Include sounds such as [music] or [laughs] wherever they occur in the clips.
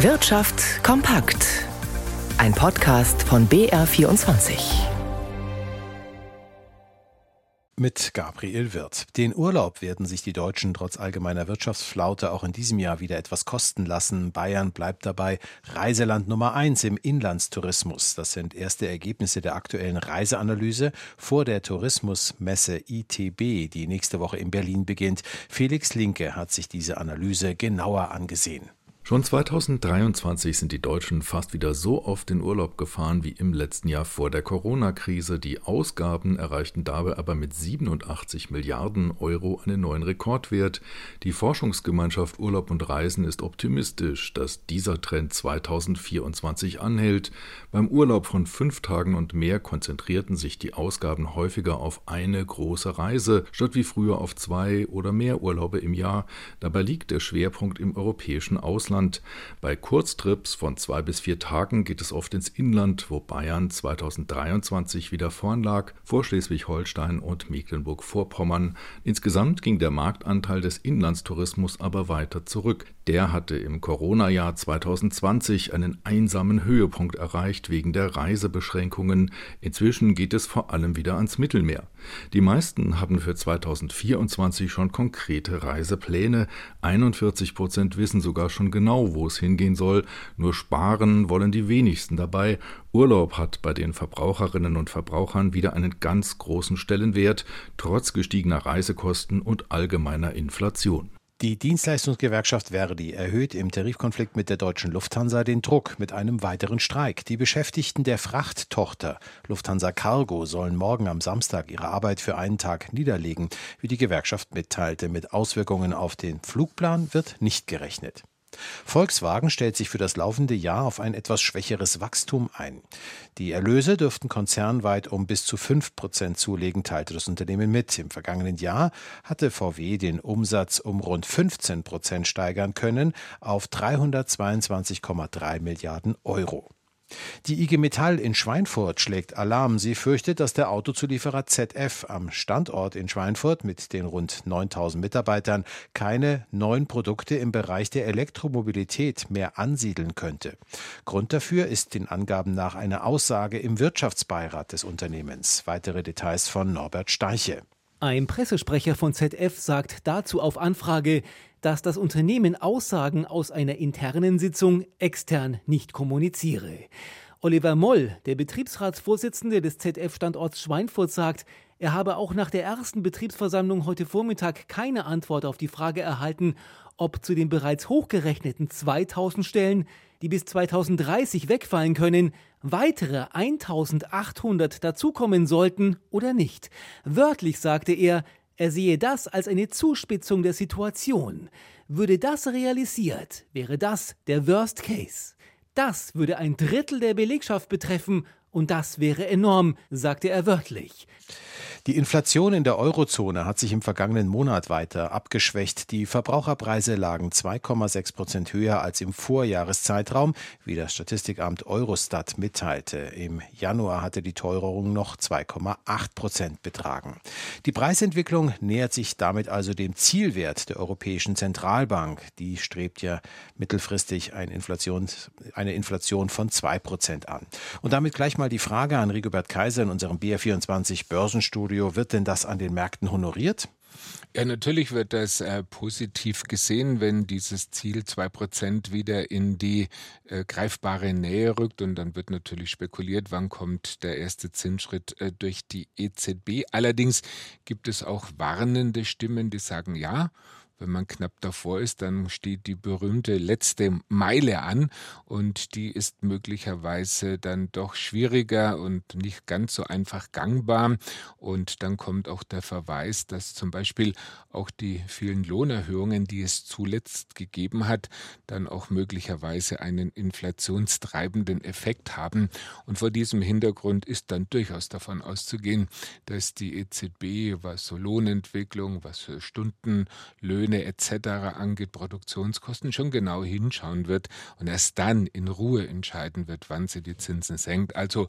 Wirtschaft kompakt. Ein Podcast von BR24. Mit Gabriel Wirth. Den Urlaub werden sich die Deutschen trotz allgemeiner Wirtschaftsflaute auch in diesem Jahr wieder etwas kosten lassen. Bayern bleibt dabei Reiseland Nummer eins im Inlandstourismus. Das sind erste Ergebnisse der aktuellen Reiseanalyse vor der Tourismusmesse ITB, die nächste Woche in Berlin beginnt. Felix Linke hat sich diese Analyse genauer angesehen. Schon 2023 sind die Deutschen fast wieder so oft in Urlaub gefahren wie im letzten Jahr vor der Corona-Krise. Die Ausgaben erreichten dabei aber mit 87 Milliarden Euro einen neuen Rekordwert. Die Forschungsgemeinschaft Urlaub und Reisen ist optimistisch, dass dieser Trend 2024 anhält. Beim Urlaub von fünf Tagen und mehr konzentrierten sich die Ausgaben häufiger auf eine große Reise, statt wie früher auf zwei oder mehr Urlaube im Jahr. Dabei liegt der Schwerpunkt im europäischen Ausland. Ausland. Bei Kurztrips von zwei bis vier Tagen geht es oft ins Inland, wo Bayern 2023 wieder vorn lag, vor Schleswig-Holstein und Mecklenburg-Vorpommern. Insgesamt ging der Marktanteil des Inlandstourismus aber weiter zurück. Der hatte im Corona-Jahr 2020 einen einsamen Höhepunkt erreicht wegen der Reisebeschränkungen. Inzwischen geht es vor allem wieder ans Mittelmeer. Die meisten haben für 2024 schon konkrete Reisepläne. 41 Prozent wissen sogar schon genau, wo es hingehen soll. Nur sparen wollen die wenigsten dabei. Urlaub hat bei den Verbraucherinnen und Verbrauchern wieder einen ganz großen Stellenwert, trotz gestiegener Reisekosten und allgemeiner Inflation. Die Dienstleistungsgewerkschaft Verdi erhöht im Tarifkonflikt mit der deutschen Lufthansa den Druck mit einem weiteren Streik. Die Beschäftigten der Frachttochter Lufthansa Cargo sollen morgen am Samstag ihre Arbeit für einen Tag niederlegen, wie die Gewerkschaft mitteilte. Mit Auswirkungen auf den Flugplan wird nicht gerechnet. Volkswagen stellt sich für das laufende Jahr auf ein etwas schwächeres Wachstum ein. Die Erlöse dürften konzernweit um bis zu 5 Prozent zulegen, teilte das Unternehmen mit. Im vergangenen Jahr hatte VW den Umsatz um rund 15 Prozent steigern können auf 322,3 Milliarden Euro. Die IG Metall in Schweinfurt schlägt Alarm. Sie fürchtet, dass der Autozulieferer ZF am Standort in Schweinfurt mit den rund 9000 Mitarbeitern keine neuen Produkte im Bereich der Elektromobilität mehr ansiedeln könnte. Grund dafür ist den Angaben nach eine Aussage im Wirtschaftsbeirat des Unternehmens. Weitere Details von Norbert Steiche. Ein Pressesprecher von ZF sagt dazu auf Anfrage, dass das Unternehmen Aussagen aus einer internen Sitzung extern nicht kommuniziere. Oliver Moll, der Betriebsratsvorsitzende des ZF-Standorts Schweinfurt, sagt, er habe auch nach der ersten Betriebsversammlung heute Vormittag keine Antwort auf die Frage erhalten, ob zu den bereits hochgerechneten 2000 Stellen, die bis 2030 wegfallen können, weitere 1800 dazukommen sollten oder nicht. Wörtlich sagte er, er sehe das als eine Zuspitzung der Situation. Würde das realisiert, wäre das der Worst Case. Das würde ein Drittel der Belegschaft betreffen und das wäre enorm, sagte er wörtlich. Die Inflation in der Eurozone hat sich im vergangenen Monat weiter abgeschwächt. Die Verbraucherpreise lagen 2,6 Prozent höher als im Vorjahreszeitraum, wie das Statistikamt Eurostat mitteilte. Im Januar hatte die Teuerung noch 2,8 Prozent betragen. Die Preisentwicklung nähert sich damit also dem Zielwert der Europäischen Zentralbank. Die strebt ja mittelfristig eine Inflation, eine Inflation von 2 Prozent an. Und damit gleich mal die Frage an Rigobert Kaiser in unserem BR24 Börsenstudio. Studio. Wird denn das an den Märkten honoriert? Ja, natürlich wird das äh, positiv gesehen, wenn dieses Ziel 2% wieder in die äh, greifbare Nähe rückt. Und dann wird natürlich spekuliert, wann kommt der erste Zinsschritt äh, durch die EZB. Allerdings gibt es auch warnende Stimmen, die sagen, ja, wenn man knapp davor ist, dann steht die berühmte letzte Meile an und die ist möglicherweise dann doch schwieriger und nicht ganz so einfach gangbar. Und dann kommt auch der Verweis, dass zum Beispiel auch die vielen Lohnerhöhungen, die es zuletzt gegeben hat, dann auch möglicherweise einen inflationstreibenden Effekt haben. Und vor diesem Hintergrund ist dann durchaus davon auszugehen, dass die EZB, was so Lohnentwicklung, was für Stundenlöhne, Löhne etc. angeht, Produktionskosten, schon genau hinschauen wird und erst dann in Ruhe entscheiden wird, wann sie die Zinsen senkt. Also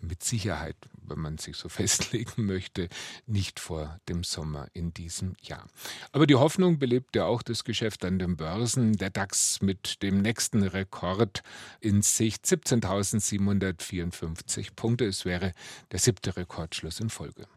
mit Sicherheit, wenn man sich so [laughs] festlegen möchte, nicht vor dem Sommer in diesem Jahr. Aber die Hoffnung belebt ja auch das Geschäft an den Börsen. Der DAX mit dem nächsten Rekord in Sicht 17.754 Punkte. Es wäre der siebte Rekordschluss in Folge.